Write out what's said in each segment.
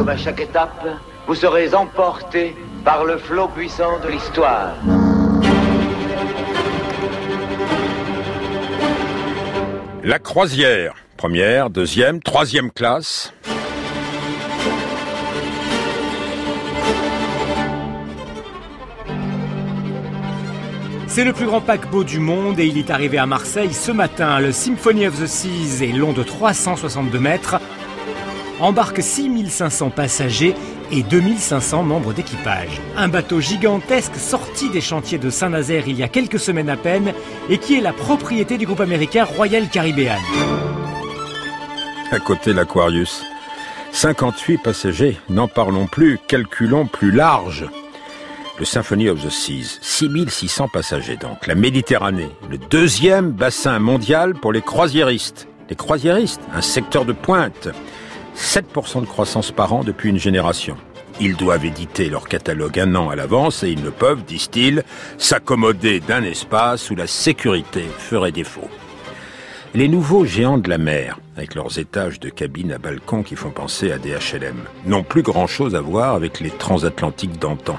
comme à chaque étape, vous serez emporté par le flot puissant de l'histoire. La croisière, première, deuxième, troisième classe. C'est le plus grand paquebot du monde et il est arrivé à Marseille ce matin. Le Symphony of the Seas est long de 362 mètres, embarque 6500 passagers et 2500 membres d'équipage. Un bateau gigantesque sorti des chantiers de Saint-Nazaire il y a quelques semaines à peine et qui est la propriété du groupe américain Royal Caribbean. À côté l'Aquarius. 58 passagers, n'en parlons plus, calculons plus large. Le Symphony of the Seas, 6600 passagers donc. La Méditerranée, le deuxième bassin mondial pour les croisiéristes. Les croisiéristes, un secteur de pointe. 7% de croissance par an depuis une génération. Ils doivent éditer leur catalogue un an à l'avance et ils ne peuvent, disent-ils, s'accommoder d'un espace où la sécurité ferait défaut. Les nouveaux géants de la mer, avec leurs étages de cabines à balcon qui font penser à des HLM, n'ont plus grand-chose à voir avec les transatlantiques d'antan.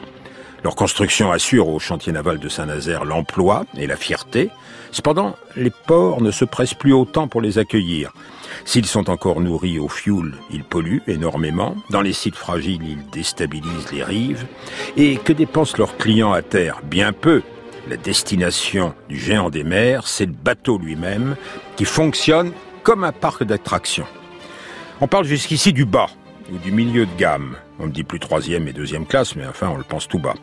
Leur construction assure au chantier naval de Saint-Nazaire l'emploi et la fierté. Cependant, les ports ne se pressent plus autant pour les accueillir. S'ils sont encore nourris au fioul, ils polluent énormément. Dans les sites fragiles, ils déstabilisent les rives. Et que dépensent leurs clients à terre? Bien peu. La destination du géant des mers, c'est le bateau lui-même qui fonctionne comme un parc d'attractions. On parle jusqu'ici du bas ou du milieu de gamme. On ne dit plus troisième et deuxième classe, mais enfin on le pense tout bas.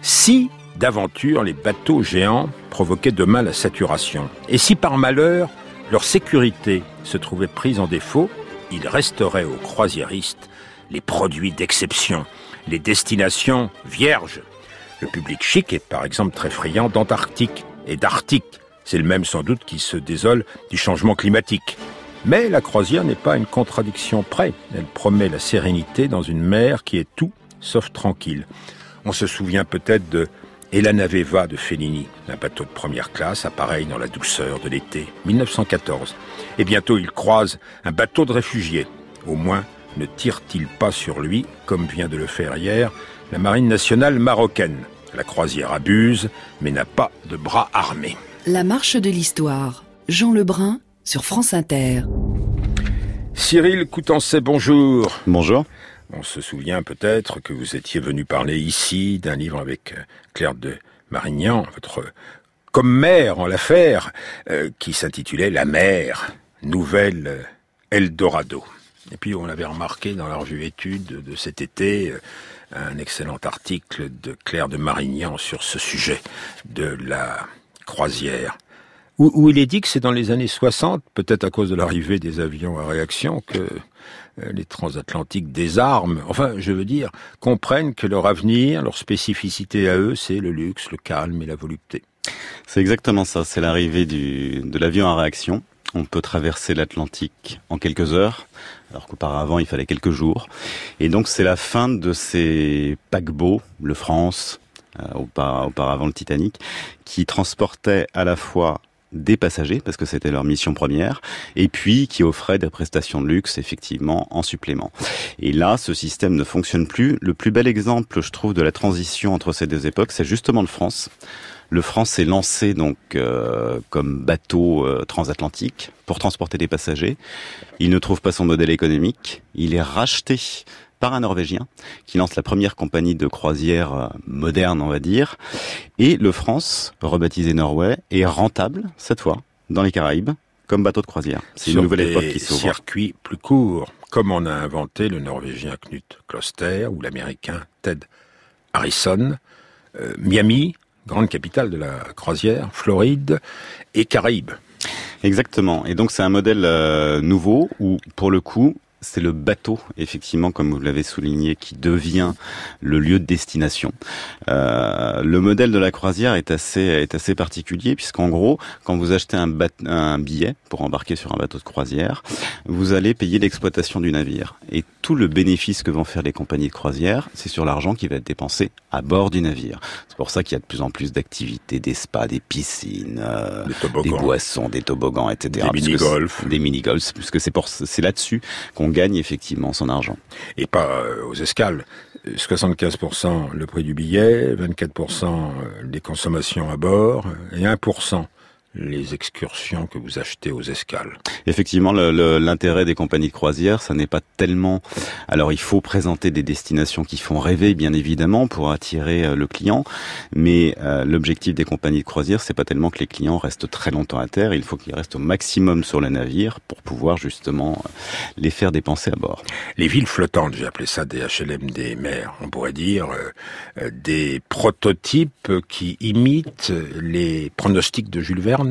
Si d'aventure les bateaux géants provoquaient demain la saturation, et si par malheur leur sécurité se trouvait prise en défaut, il resterait aux croisiéristes les produits d'exception, les destinations vierges. Le public chic est par exemple très friand d'Antarctique et d'Arctique. C'est le même sans doute qui se désole du changement climatique. Mais la croisière n'est pas une contradiction près. Elle promet la sérénité dans une mer qui est tout sauf tranquille. On se souvient peut-être de Elanaveva de Fellini, un bateau de première classe, appareil dans la douceur de l'été 1914. Et bientôt il croise un bateau de réfugiés. Au moins ne tire-t-il pas sur lui, comme vient de le faire hier la marine nationale marocaine. La croisière abuse, mais n'a pas de bras armés. La marche de l'histoire. Jean Lebrun sur France Inter. Cyril Coutancet, bonjour. Bonjour. On se souvient peut-être que vous étiez venu parler ici d'un livre avec euh, Claire de Marignan, votre comme mère en l'affaire, euh, qui s'intitulait La mer, nouvelle euh, Eldorado. Et puis on avait remarqué dans la revue Études de cet été un excellent article de Claire de Marignan sur ce sujet de la croisière où, il est dit que c'est dans les années 60, peut-être à cause de l'arrivée des avions à réaction, que euh, les transatlantiques désarment, enfin je veux dire, comprennent que leur avenir, leur spécificité à eux, c'est le luxe, le calme et la volupté. C'est exactement ça, c'est l'arrivée de l'avion à réaction. On peut traverser l'Atlantique en quelques heures, alors qu'auparavant il fallait quelques jours. Et donc c'est la fin de ces paquebots, le France, euh, auparavant le Titanic, qui transportaient à la fois des passagers, parce que c'était leur mission première, et puis qui offrait des prestations de luxe, effectivement, en supplément. Et là, ce système ne fonctionne plus. Le plus bel exemple, je trouve, de la transition entre ces deux époques, c'est justement le France. Le France s'est lancé donc euh, comme bateau euh, transatlantique pour transporter des passagers. Il ne trouve pas son modèle économique. Il est racheté par un Norvégien qui lance la première compagnie de croisière euh, moderne, on va dire. Et le France, rebaptisé Norway, est rentable, cette fois, dans les Caraïbes, comme bateau de croisière. C'est une nouvelle époque qui s'ouvre. circuit plus court, comme on a inventé le Norvégien Knut Kloster ou l'Américain Ted Harrison. Euh, Miami, grande capitale de la croisière, Floride et Caraïbes. Exactement. Et donc c'est un modèle euh, nouveau où, pour le coup, c'est le bateau, effectivement, comme vous l'avez souligné, qui devient le lieu de destination. Euh, le modèle de la croisière est assez est assez particulier puisqu'en gros, quand vous achetez un, billet pour embarquer sur un bateau de croisière, vous allez payer l'exploitation du navire tout le bénéfice que vont faire les compagnies de croisière, c'est sur l'argent qui va être dépensé à bord du navire. C'est pour ça qu'il y a de plus en plus d'activités, des spas, des piscines, euh, des, boissons, des toboggans, etc. Des mini-golf. Des mini-golf, puisque c'est pour c'est là-dessus qu'on gagne effectivement son argent. Et pas euh, aux escales. 75% le prix du billet, 24% des consommations à bord et 1% les excursions que vous achetez aux escales. Effectivement, l'intérêt des compagnies de croisière, ça n'est pas tellement. Alors, il faut présenter des destinations qui font rêver, bien évidemment, pour attirer euh, le client. Mais euh, l'objectif des compagnies de croisière, c'est pas tellement que les clients restent très longtemps à terre. Il faut qu'ils restent au maximum sur le navire pour pouvoir justement euh, les faire dépenser à bord. Les villes flottantes, j'ai appelé ça des HLM des mers. On pourrait dire des prototypes qui imitent les pronostics de Jules Verne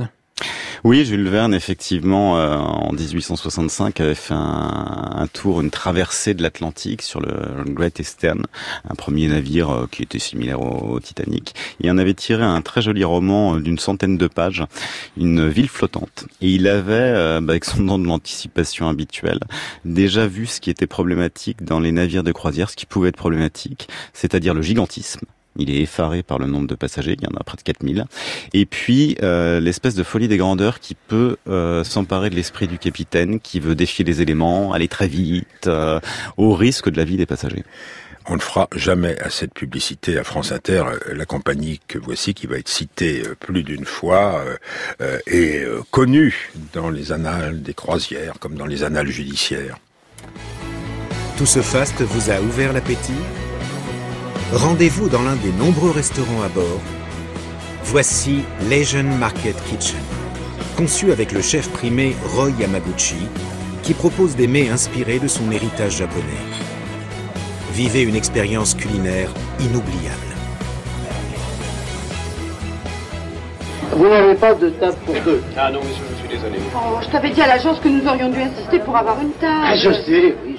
oui, Jules Verne, effectivement, euh, en 1865, avait fait un, tour, une traversée de l'Atlantique sur le Great Eastern, un premier navire euh, qui était similaire au, Titanic. Il en avait tiré un très joli roman euh, d'une centaine de pages, une ville flottante. Et il avait, bah, avec son don de l'anticipation habituelle, déjà vu ce qui était problématique dans les navires de croisière, ce qui pouvait être problématique, c'est-à-dire le gigantisme il est effaré par le nombre de passagers, il y en a près de 4000. Et puis euh, l'espèce de folie des grandeurs qui peut euh, s'emparer de l'esprit du capitaine, qui veut défier les éléments, aller très vite, euh, au risque de la vie des passagers. On ne fera jamais assez de publicité à France Inter. La compagnie que voici, qui va être citée plus d'une fois, est connue dans les annales des croisières comme dans les annales judiciaires. Tout ce faste vous a ouvert l'appétit? Rendez-vous dans l'un des nombreux restaurants à bord. Voici Legion Market Kitchen, conçu avec le chef primé Roy Yamaguchi, qui propose des mets inspirés de son héritage japonais. Vivez une expérience culinaire inoubliable. Vous n'avez pas de table pour deux Ah non, monsieur, je suis désolé. Oh, je t'avais dit à l'agence que nous aurions dû insister pour avoir une table. Ah, je sais, oui,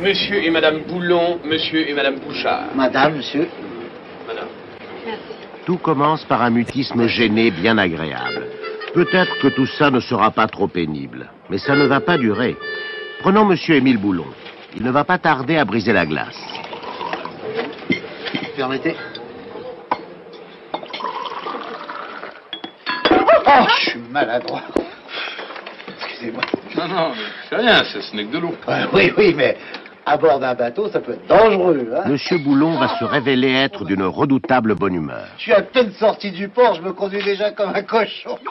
Monsieur et Madame Boulon, Monsieur et Madame Bouchard. Madame, Monsieur. Madame. Merci. Tout commence par un mutisme gêné bien agréable. Peut-être que tout ça ne sera pas trop pénible, mais ça ne va pas durer. Prenons Monsieur Émile Boulon. Il ne va pas tarder à briser la glace. Permettez Oh, je suis maladroit. Excusez-moi. Non, non, c'est rien, ce n'est que de l'eau. oui, oui, mais à bord d'un bateau, ça peut être dangereux. Hein Monsieur Boulon va se révéler être d'une redoutable bonne humeur. Je suis à peine sorti du port, je me conduis déjà comme un cochon.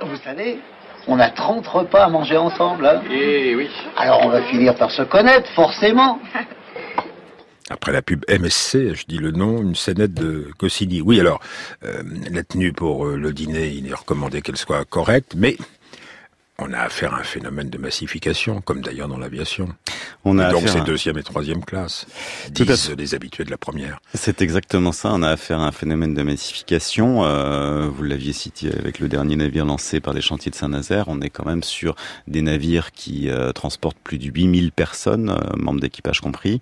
Vous savez, on a 30 repas à manger ensemble. Hein Eh oui. Alors on va finir par se connaître, forcément. Après la pub MSC, je dis le nom, une scénette de Goscinny. Oui, alors, euh, la tenue pour euh, le dîner, il est recommandé qu'elle soit correcte, mais on a affaire à un phénomène de massification, comme d'ailleurs dans l'aviation. On a donc c'est deuxième et troisième classe, disent les habitués de la première. C'est exactement ça. On a affaire à un phénomène de massification. Euh, vous l'aviez cité avec le dernier navire lancé par les chantiers de Saint-Nazaire. On est quand même sur des navires qui euh, transportent plus de 8000 personnes, euh, membres d'équipage compris,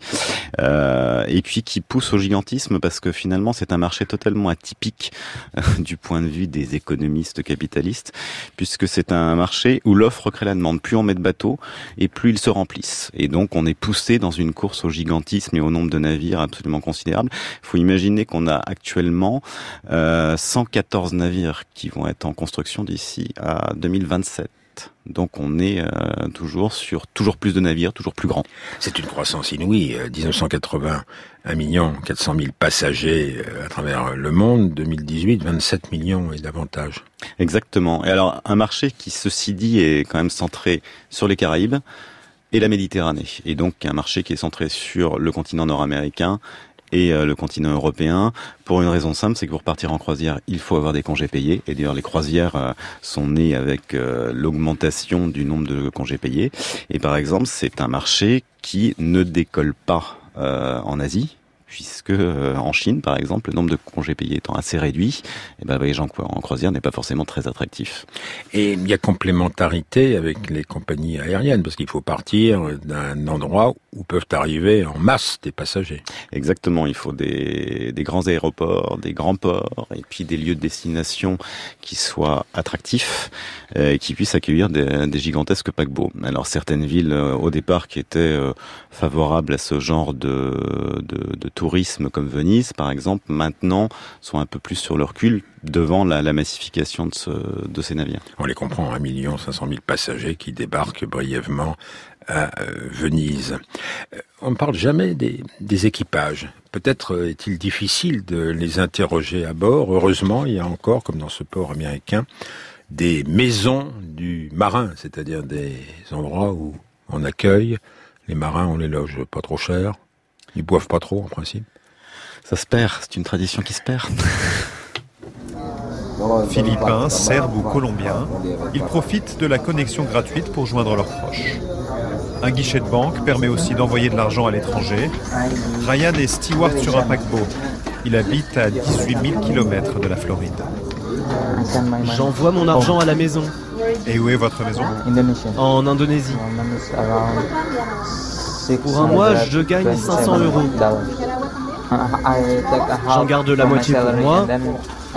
et puis qui poussent au gigantisme parce que finalement c'est un marché totalement atypique du point de vue des économistes capitalistes, puisque c'est un marché où l'offre crée la demande. Plus on met de bateaux et plus ils se remplissent. Et donc on est poussé dans une course au gigantisme et au nombre de navires absolument considérable. Il faut imaginer qu'on a actuellement euh, 114 navires qui vont être en construction d'ici à 2027. Donc on est euh, toujours sur toujours plus de navires, toujours plus grands. C'est une croissance inouïe. 1980, 1 million 400 000 passagers euh, à travers le monde. 2018, 27 millions et davantage. Exactement. Et alors un marché qui, ceci dit, est quand même centré sur les Caraïbes et la Méditerranée. Et donc un marché qui est centré sur le continent nord-américain et euh, le continent européen pour une raison simple, c'est que pour partir en croisière, il faut avoir des congés payés. Et d'ailleurs, les croisières euh, sont nées avec euh, l'augmentation du nombre de congés payés. Et par exemple, c'est un marché qui ne décolle pas en Asie, puisque en Chine, par exemple, le nombre de congés payés étant assez réduit, eh ben, voyager en, en croisière n'est pas forcément très attractif. Et il y a complémentarité avec les compagnies aériennes, parce qu'il faut partir d'un endroit où peuvent arriver en masse des passagers. Exactement, il faut des, des grands aéroports, des grands ports, et puis des lieux de destination qui soient attractifs euh, et qui puissent accueillir des, des, gigantesques paquebots. Alors certaines villes euh, au départ qui étaient euh, favorables à ce genre de, de, de tourisme comme Venise par exemple, maintenant sont un peu plus sur leur cul devant la, massification de, ce, de, ces navires. On les comprend, 1 million 500 000 passagers qui débarquent brièvement à Venise. On ne parle jamais des, des équipages. Peut-être est-il difficile de les interroger à bord. Heureusement, il y a encore, comme dans ce port américain, des maisons du marin, c'est-à-dire des endroits où on accueille les marins, on les loge pas trop cher. Ils boivent pas trop en principe. Ça se perd, c'est une tradition qui se perd. Philippins, Serbes ou Colombiens, ils profitent de la connexion gratuite pour joindre leurs proches. Un guichet de banque permet aussi d'envoyer de l'argent à l'étranger. Ryan est steward sur un paquebot. Il habite à 18 000 km de la Floride. J'envoie mon argent à la maison. Et où est votre maison? En Indonésie. Pour un mois, je gagne 500 euros. J'en garde la moitié pour moi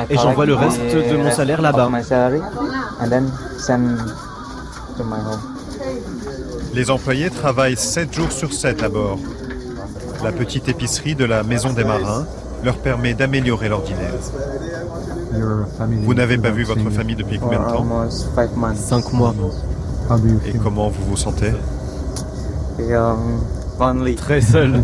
et j'envoie le reste de mon salaire là-bas. Les employés travaillent 7 jours sur 7 à bord. La petite épicerie de la Maison des Marins leur permet d'améliorer l'ordinaire. Vous n'avez pas vu votre famille depuis combien de temps? Cinq mois. Et comment vous vous sentez? Très seul.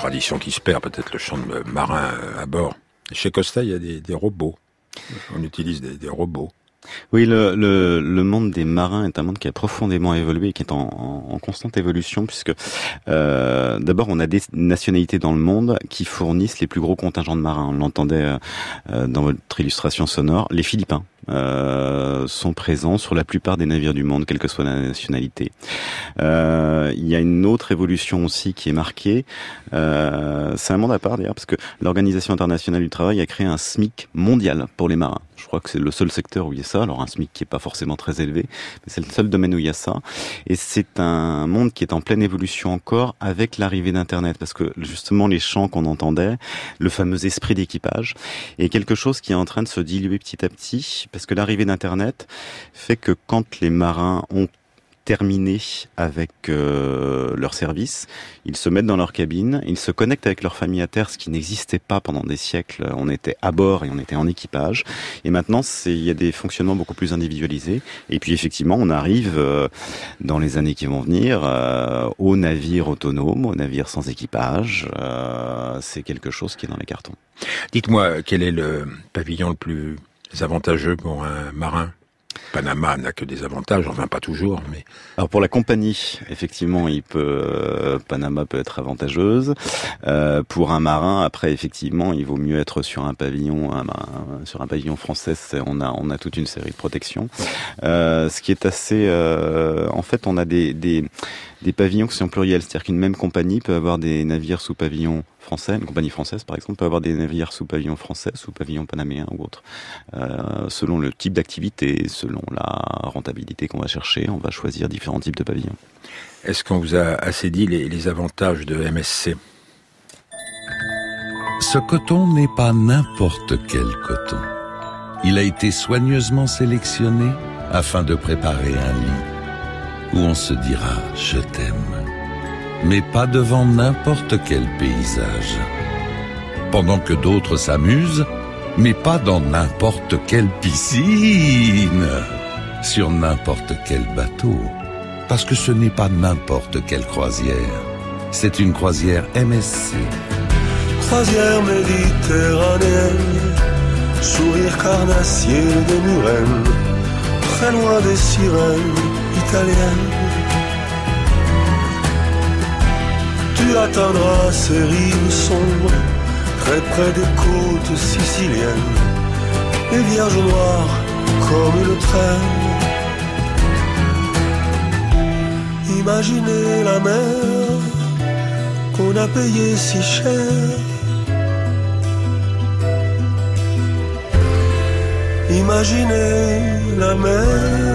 tradition qui se perd, peut-être le chant de marin à bord. Chez Costa, il y a des, des robots. On utilise des, des robots. Oui, le, monde des marins est un monde qui a profondément évolué et qui est en, constante évolution, puisque euh, d'abord on a des nationalités dans le monde qui fournissent les plus gros contingents de marins. On l'entendait euh, dans votre illustration sonore, les Philippins. Euh, sont présents sur la plupart des navires du monde, quelle que soit la nationalité. Euh, il y a une autre évolution aussi qui est marquée. Euh, c'est un monde à part d'ailleurs, parce que l'Organisation internationale du travail a créé un SMIC mondial pour les marins. Je crois que c'est le seul secteur où il y a Alors un SMIC qui est pas forcément très élevé, mais c'est le seul domaine où il y a ça. Et c'est un monde qui est en pleine évolution encore avec l'arrivée d'Internet, parce que justement les chants qu'on entendait, le fameux esprit d'équipage, est quelque chose qui est en train de se diluer petit à petit, parce que l'arrivée d'Internet fait que quand les marins ont terminé avec euh, leur service, ils se mettent dans leur cabine, ils se connectent avec leur famille à terre, ce qui n'existait pas pendant des siècles. On était à bord et on était en équipage. Et maintenant, il y a des fonctionnements beaucoup plus individualisés. Et puis effectivement, on arrive euh, dans les années qui vont venir euh, aux navires autonomes, aux navires sans équipage. Euh, C'est quelque chose qui est dans les cartons. Dites-moi, quel est le pavillon le plus avantageux pour un marin? Panama n'a que des avantages, enfin pas toujours, mais alors pour la compagnie, effectivement, il peut euh, Panama peut être avantageuse. Euh, pour un marin, après effectivement, il vaut mieux être sur un pavillon, un, sur un pavillon français. On a on a toute une série de protections. Euh, ce qui est assez, euh, en fait, on a des, des des pavillons qui sont pluriels, c'est-à-dire qu'une même compagnie peut avoir des navires sous pavillon français, une compagnie française par exemple peut avoir des navires sous pavillon français, sous pavillon panaméen ou autre. Euh, selon le type d'activité, selon la rentabilité qu'on va chercher, on va choisir différents types de pavillons. Est-ce qu'on vous a assez dit les, les avantages de MSC Ce coton n'est pas n'importe quel coton. Il a été soigneusement sélectionné afin de préparer un lit où on se dira je t'aime, mais pas devant n'importe quel paysage. Pendant que d'autres s'amusent, mais pas dans n'importe quelle piscine, sur n'importe quel bateau, parce que ce n'est pas n'importe quelle croisière, c'est une croisière MSC. Croisière méditerranéenne, sourire carnassier des Murennes, très loin des sirènes italienne. Tu atteindras ces rives sombres, très près des côtes siciliennes, les vierges noires comme le train. Imaginez la mer qu'on a payée si cher. Imaginez la mer.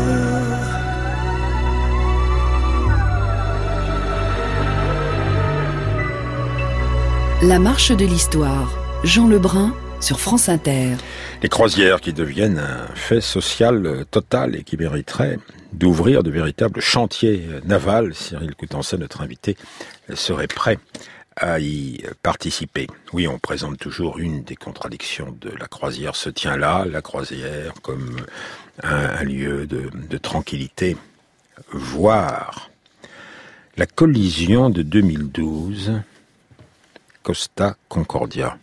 La marche de l'histoire. Jean Lebrun sur France Inter. Les croisières qui deviennent un fait social total et qui mériteraient d'ouvrir de véritables chantiers navals. Cyril Coutenset, notre invité, serait prêt à y participer. Oui, on présente toujours une des contradictions de la croisière se tient là, la croisière comme un, lieu de, de tranquillité, voire la collision de 2012 Costa Concordia.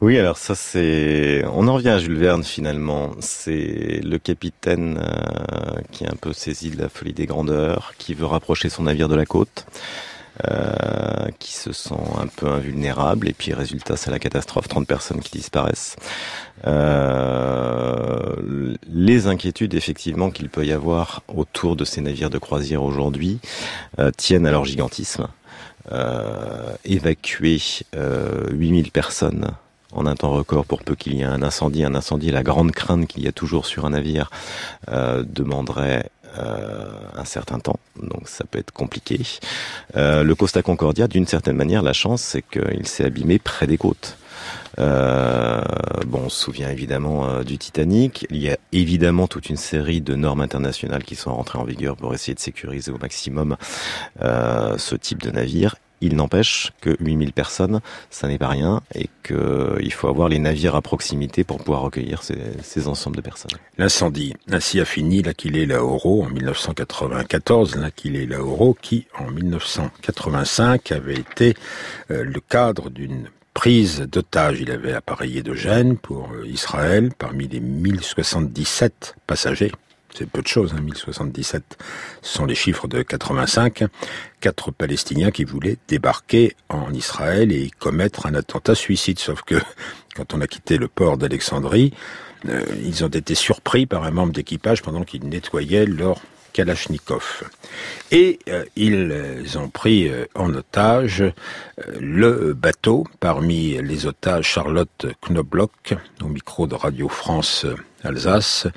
Oui, alors ça c'est, on en revient à Jules Verne finalement. C'est le capitaine euh, qui est un peu saisi de la folie des grandeurs, qui veut rapprocher son navire de la côte, euh, qui se sent un peu invulnérable, et puis résultat c'est la catastrophe, 30 personnes qui disparaissent. Euh, les inquiétudes effectivement qu'il peut y avoir autour de ces navires de croisière aujourd'hui tiennent à leur gigantisme évacuer euh, 8000 personnes en un temps record pour peu qu'il y ait un incendie. Un incendie, la grande crainte qu'il y a toujours sur un navire, euh, demanderait euh, un certain temps, donc ça peut être compliqué. Euh, le Costa Concordia, d'une certaine manière, la chance, c'est qu'il s'est abîmé près des côtes. Euh, bon, on se souvient évidemment euh, du Titanic. Il y a évidemment toute une série de normes internationales qui sont rentrées en vigueur pour essayer de sécuriser au maximum euh, ce type de navire. Il n'empêche que 8000 personnes, ça n'est pas rien et qu'il faut avoir les navires à proximité pour pouvoir recueillir ces, ensembles de personnes. L'incendie. Ainsi a fini l'Aquilée Lauro en 1994, l'Aquilée Lauro qui, en 1985, avait été le cadre d'une prise d'otage. Il avait appareillé de Gênes pour euh, Israël parmi les 1077 passagers. C'est peu de choses, hein, 1077. Ce sont les chiffres de 85. Quatre Palestiniens qui voulaient débarquer en Israël et commettre un attentat suicide. Sauf que quand on a quitté le port d'Alexandrie, euh, ils ont été surpris par un membre d'équipage pendant qu'ils nettoyaient leur Kalachnikov. Et euh, ils ont pris euh, en otage euh, le bateau. Parmi les otages, Charlotte Knobloch, au micro de Radio France Alsace.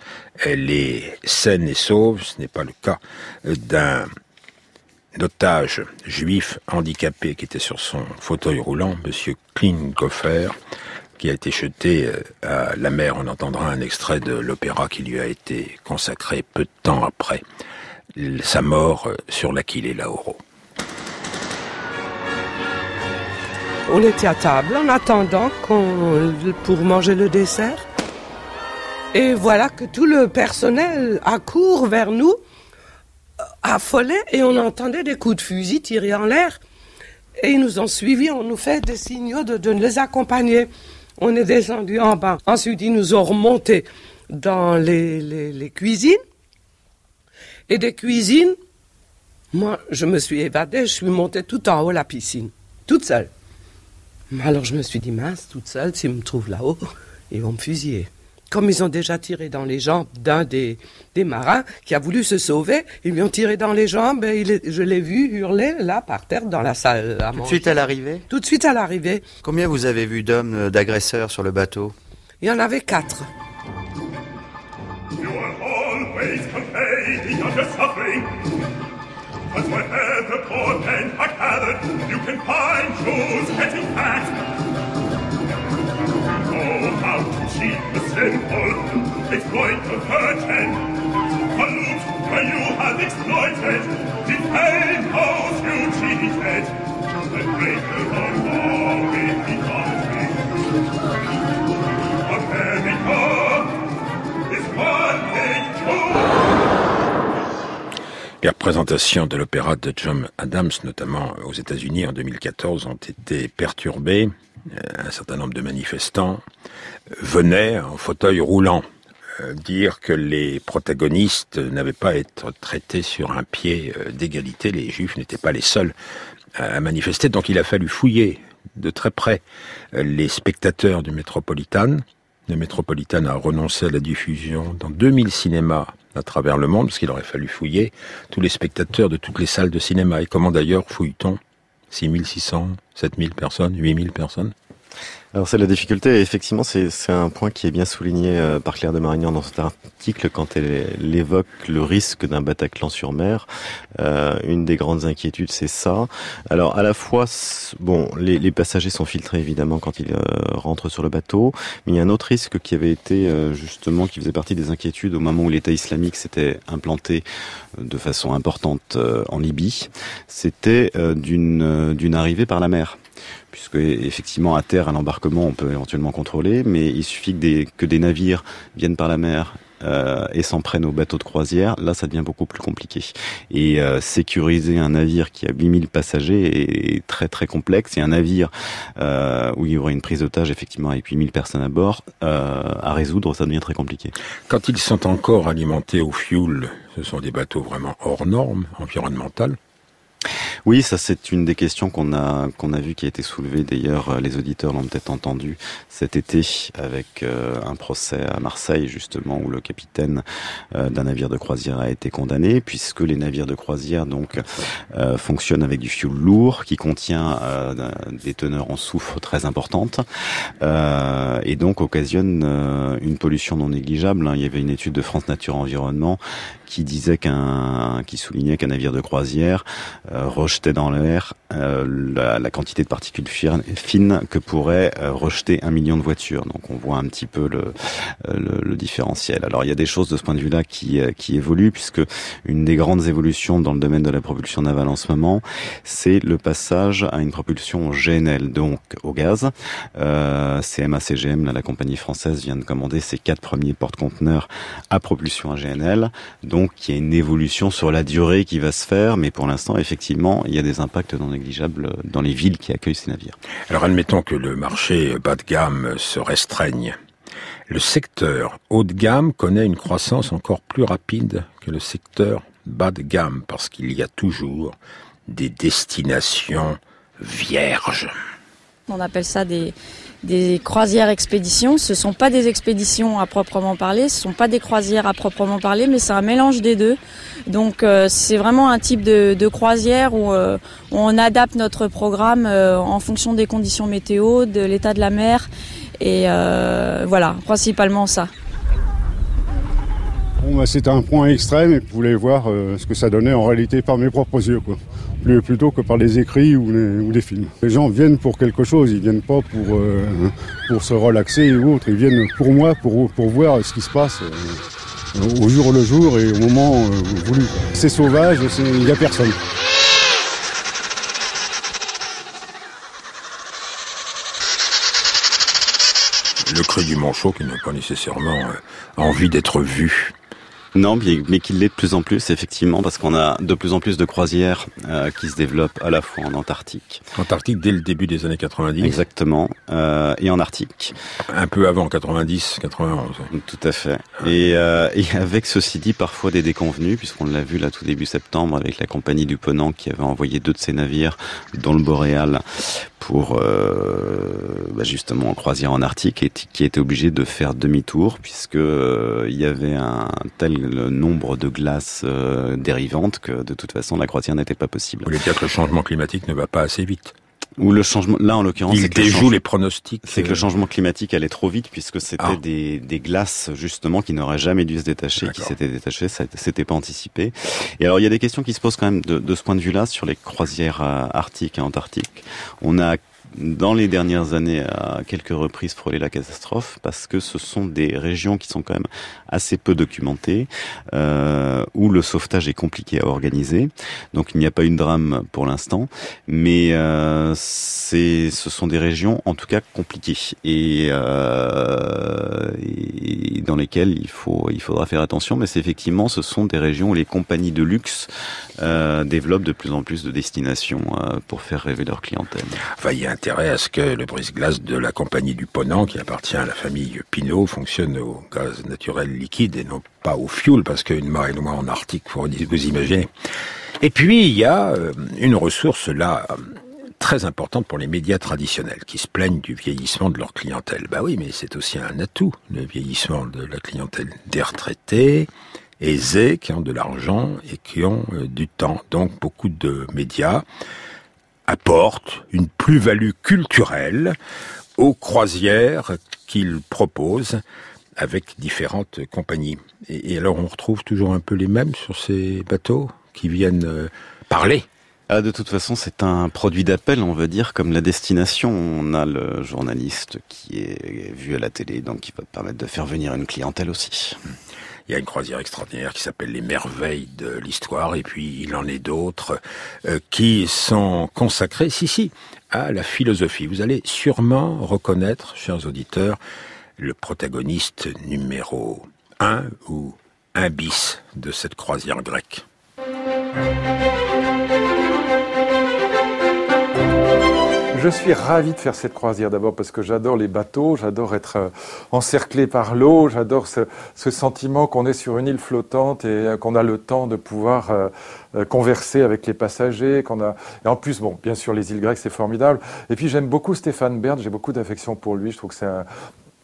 Elle est saine et sauve. Ce n'est pas le cas d'un otage juif handicapé qui était sur son fauteuil roulant, Monsieur Klinghoffer, qui a été jeté à la mer. On entendra un extrait de l'opéra qui lui a été consacré peu de temps après sa mort sur l'Aquilée Lauro. On était à table en attendant pour manger le dessert. Et voilà que tout le personnel accourt vers nous, affolé, et on entendait des coups de fusil tirés en l'air. Et ils nous ont suivis, on nous fait des signaux de, de les accompagner. On est descendu en bas. Ensuite, ils nous ont remontés dans les, cuisines. Et des cuisines, moi, je me suis évadée, je suis montée tout en haut la piscine, toute seule. Alors je me suis dit, mince, toute seule, s'ils me trouvent là-haut, ils vont me fusiller. Comme ils ont déjà tiré dans les jambes d'un des, des marins qui a voulu se sauver, ils lui ont tiré dans les jambes et il est, je l'ai vu hurler là par terre dans la salle à Tout de suite à l'arrivée Tout de suite à l'arrivée. Combien vous avez vu d'hommes, euh, d'agresseurs sur le bateau? Il y en avait quatre. always Auf Schiffen folgen, mit Freund verhörten. loot where you have exploited, the fame house you cheated. The breaker of war will be country. America is one big joke. Les représentations de l'opéra de John Adams, notamment aux États-Unis en 2014, ont été perturbées. Euh, Un certain nombre de manifestants venaient en fauteuil roulant euh, dire que les protagonistes n'avaient pas à être traités sur un pied euh, d'égalité. Les Juifs n'étaient pas les seuls à manifester, donc il a fallu fouiller de très près les spectateurs du Métropolitan. Le Métropolitan a renoncé à la diffusion dans 2000 cinémas à travers le monde, parce qu'il aurait fallu fouiller tous les spectateurs de toutes les salles de cinéma. Et comment d'ailleurs fouille-t-on 6600, 7000 personnes, 8000 personnes? Alors c'est la difficulté, effectivement c'est un point qui est bien souligné euh, par Claire de Marignan dans cet article quand elle, évoque le risque d'un Bataclan sur mer. Euh, une des grandes inquiétudes c'est ça. Alors à la fois, bon, les, passagers sont filtrés évidemment quand ils euh, rentrent sur le bateau, mais il y a un autre risque qui avait été justement, qui faisait partie des inquiétudes au moment où l'État islamique s'était implanté de façon importante en Libye, c'était d'une d'une arrivée par la mer puisque effectivement à terre à l'embarquement on peut éventuellement contrôler, mais il suffit que des, que des navires viennent par la mer euh, et s'en prennent aux bateaux de croisière, là ça devient beaucoup plus compliqué. Et euh, sécuriser un navire qui a 8000 passagers est très très complexe. Et un navire euh, où il y aurait une prise d'otage effectivement avec 8000 personnes à bord, à résoudre, ça devient très compliqué. Quand ils sont encore alimentés au fioul, ce sont des bateaux vraiment hors normes environnementales oui, ça c'est une des questions qu'on a qu'on a vu qui a été soulevée. D'ailleurs, euh, les auditeurs l'ont peut-être entendu cet été avec euh, un procès à Marseille justement où le capitaine euh, d'un navire de croisière a été condamné puisque les navires de croisière donc fonctionnent avec du fioul lourd qui contient des teneurs en soufre très importantes et donc occasionne une pollution non négligeable. Hein. Il y avait une étude de France Nature Environnement qui disait qu'un, qui soulignait qu'un navire de croisière rejetait dans l'air euh, la, quantité de particules fines que pourrait euh, rejeter un million de voitures. Donc on voit un petit peu le, le, différentiel. Alors il y a des choses de ce point de vue-là qui, qui évoluent, puisque une des grandes évolutions dans le domaine de la propulsion navale en ce moment, c'est le passage à une propulsion GNL, donc au gaz. Euh, CMA CGM, la compagnie française, vient de commander ses quatre premiers porte-conteneurs à propulsion à GNL. Donc il y a une évolution sur la durée qui va se faire, mais pour l'instant, effectivement, il y a des impacts non négligeables dans les villes qui accueillent ces navires. Alors admettons que le marché bas de gamme se restreigne. Le secteur haut de gamme connaît une croissance encore plus rapide que le secteur bas de gamme parce qu'il y a toujours des destinations vierges. On appelle ça des, croisières expéditions. Ce sont pas des expéditions à proprement parler, ce sont pas des croisières à proprement parler, mais c'est un mélange des deux. Donc euh, c'est vraiment un type de, croisière où, euh, on adapte notre programme euh, en fonction des conditions météo, de l'état de la mer, et voilà, principalement ça. Bah, c'est un point extrême et vous voulez voir ce que ça donnait en réalité par mes propres yeux. Plutôt que par les écrits ou les, films. Les gens viennent pour quelque chose, ils viennent pas pour, euh, pour se relaxer ou autre, ils viennent pour moi, pour, pour voir ce qui se passe euh, au jour le jour et au moment euh, voulu. C'est sauvage, il n'y a personne. Le cri du manchot qui n'a pas nécessairement envie d'être vu non, mais qu'il l'est de plus en plus, effectivement, parce qu'on a de plus en plus de croisières euh, qui se développent à la fois en Antarctique. Antarctique dès le début des années 90. Exactement, euh, et en Arctique. Un peu avant 90, 91. Tout à fait. Et, euh, et avec ceci dit parfois des déconvenus, puisqu'on l'a vu là tout début septembre avec la compagnie du Ponant qui avait envoyé deux de ses navires dans le Boréal pour euh, bah justement croisière en Arctique et qui était obligé de faire demi-tour puisque euh, il y avait un tel nombre de glaces euh, dérivantes que de toute façon la croisière n'était pas possible. Vous voulez dire que le changement climatique ne va pas assez vite ou le changement, là en l'occurrence, il déjoue les pronostics. C'est que le changement climatique allait trop vite puisque c'était ah. des, des, glaces justement qui n'auraient jamais dû se détacher, qui s'étaient détachées, ça s'était pas anticipé. Et alors il y a des questions qui se posent quand même de, de ce point de vue-là sur les croisières euh, arctiques et antarctiques. On a dans les dernières années à quelques reprises frôlé la catastrophe parce que ce sont des régions qui sont quand même assez peu documentées, euh, où le sauvetage est compliqué à organiser. Donc il n'y a pas une drame pour l'instant, mais euh, ce sont des régions en tout cas compliquées et, euh, et, dans lesquelles il faut, il faudra faire attention. Mais c'est effectivement, ce sont des régions où les compagnies de luxe euh, développent de plus en plus de destinations euh, pour faire rêver leur clientèle. Intérêt à ce que le brise-glace de la compagnie du Ponant, qui appartient à la famille Pinot, fonctionne au gaz naturel liquide et non pas au fioul, parce qu'une marée noire en Arctique, vous imaginer. Et puis, il y a euh, une ressource là très importante pour les médias traditionnels qui se plaignent du vieillissement de leur clientèle. Bah oui, mais c'est aussi un atout, le vieillissement de la clientèle des retraités, aisés, qui ont de l'argent et qui ont euh, du temps. Donc beaucoup de médias apportent une plus-value culturelle aux croisières qu'ils proposent avec différentes compagnies. Et, alors on retrouve toujours un peu les mêmes sur ces bateaux qui viennent euh, parler? Ah, de toute façon, c'est un produit d'appel, on va dire, comme la destination. On a le journaliste qui est vu à la télé, donc qui va permettre de faire venir une clientèle aussi. Il y a une croisière extraordinaire qui s'appelle Les Merveilles de l'Histoire, et puis il en est d'autres euh, qui sont consacrées, si, si, à la philosophie. Vous allez sûrement reconnaître, chers auditeurs, le protagoniste numéro un ou un bis de cette croisière grecque. Je suis ravi de faire cette croisière d'abord parce que j'adore les bateaux, j'adore être euh, encerclé par l'eau, j'adore ce, sentiment qu'on est sur une île flottante et euh, qu'on a le temps de pouvoir euh, converser avec les passagers. Et en plus, bon, bien sûr, les îles grecques, c'est formidable. Et puis j'aime beaucoup Stéphane Bern, j'ai beaucoup d'affection pour lui. Je trouve que c'est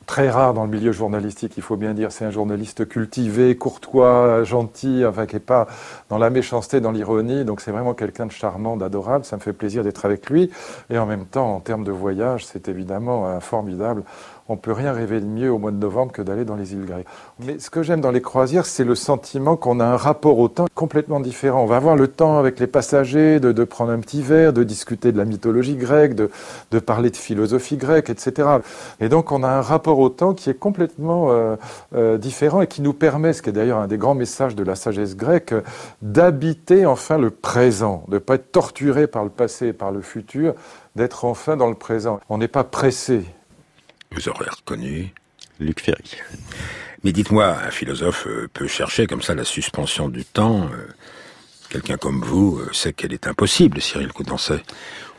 très rare dans le milieu journalistique, il faut bien dire. C'est un journaliste cultivé, courtois, gentil, enfin qui n'est pas dans la méchanceté, dans l'ironie. Donc c'est vraiment quelqu'un de charmant, d'adorable. Ça me fait plaisir d'être avec lui. Et en même temps, en termes de voyage, c'est évidemment formidable on peut rien rêver de mieux au mois de novembre que d'aller dans les îles grecques. Mais ce que j'aime dans les croisières, c'est le sentiment qu'on a un rapport au temps complètement différent. On va avoir le temps avec les passagers de, prendre un petit verre, de discuter de la mythologie grecque, de, parler de philosophie grecque, etc. Et donc on a un rapport au temps qui est complètement euh, euh, différent et qui nous permet, ce qui est d'ailleurs un des grands messages de la sagesse grecque, d'habiter enfin le présent, de ne pas être torturé par le passé et par le futur, d'être enfin dans le présent. On n'est pas pressé. Vous aurez reconnu Luc Ferry. Mais dites-moi, un philosophe euh, peut chercher comme ça la suspension du temps. Euh, quelqu'un comme vous euh, sait qu'elle est impossible, Cyril Coudancet.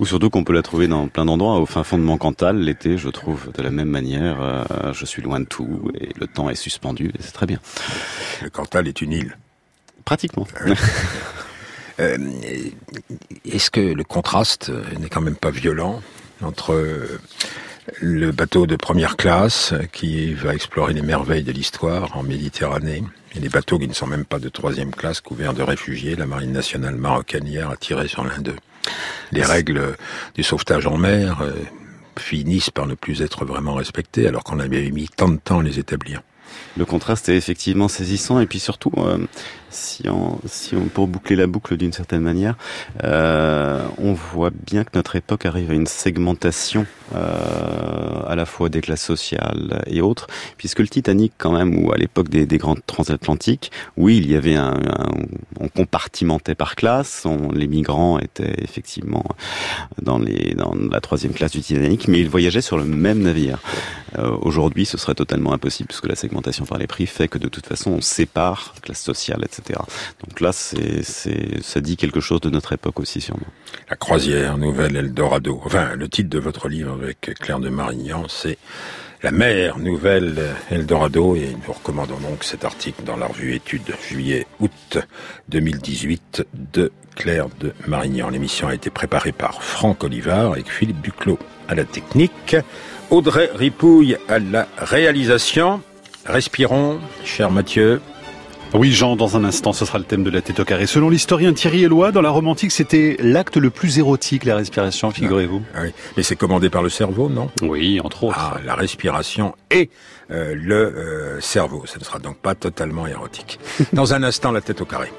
Ou surtout qu'on peut la trouver dans plein d'endroits. Au fin fond de mon Cantal, l'été, je trouve de la même manière. je suis loin de tout et le temps est suspendu et c'est très bien. Le Cantal est une île. Pratiquement. Ah est-ce que le contraste n'est quand même pas violent entre le bateau de première classe qui va explorer les merveilles de l'histoire en Méditerranée. Et les bateaux qui ne sont même pas de troisième classe, couverts de réfugiés, la marine nationale marocaine hier a tiré sur l'un d'eux. Les règles du sauvetage en mer euh, finissent par ne plus être vraiment respectées, alors qu'on avait mis tant de temps à les établir. Le contraste est effectivement saisissant et puis surtout, euh, si, on, si on, pour boucler la boucle d'une certaine manière, euh, on voit bien que notre époque arrive à une segmentation euh, à la fois des classes sociales et autres, puisque le Titanic quand même, ou à l'époque des, des grandes transatlantiques, oui, il y avait un, on compartimentait par classe, les migrants étaient effectivement dans, la troisième classe du Titanic, mais ils voyageaient sur le même navire. Aujourd'hui, ce serait totalement impossible puisque la segmentation par les prix fait que de toute façon on sépare classe sociale, etc. Donc là, c'est, ça dit quelque chose de notre époque aussi sûrement. La croisière nouvelle Eldorado. Enfin, le titre de votre livre avec Claire de Marignan, c'est la mer nouvelle Eldorado et nous recommandons donc cet article dans la revue Études juillet-août 2018 de Claire de Marignan. L'émission a été préparée par Franck Olivard avec Philippe Duclos à la technique. Audrey Ripouille à la réalisation. Respirons, cher Mathieu. Oui, Jean, dans un instant, ce sera le thème de la tête au carré. Selon l'historien Thierry Eloi, dans la romantique, c'était l'acte le plus érotique, la respiration, figurez-vous. Ah, oui. Mais c'est commandé par le cerveau, non? Oui, entre autres. Ah, la respiration et euh, le euh, cerveau. Ce ne sera donc pas totalement érotique. Dans un instant, la tête au carré.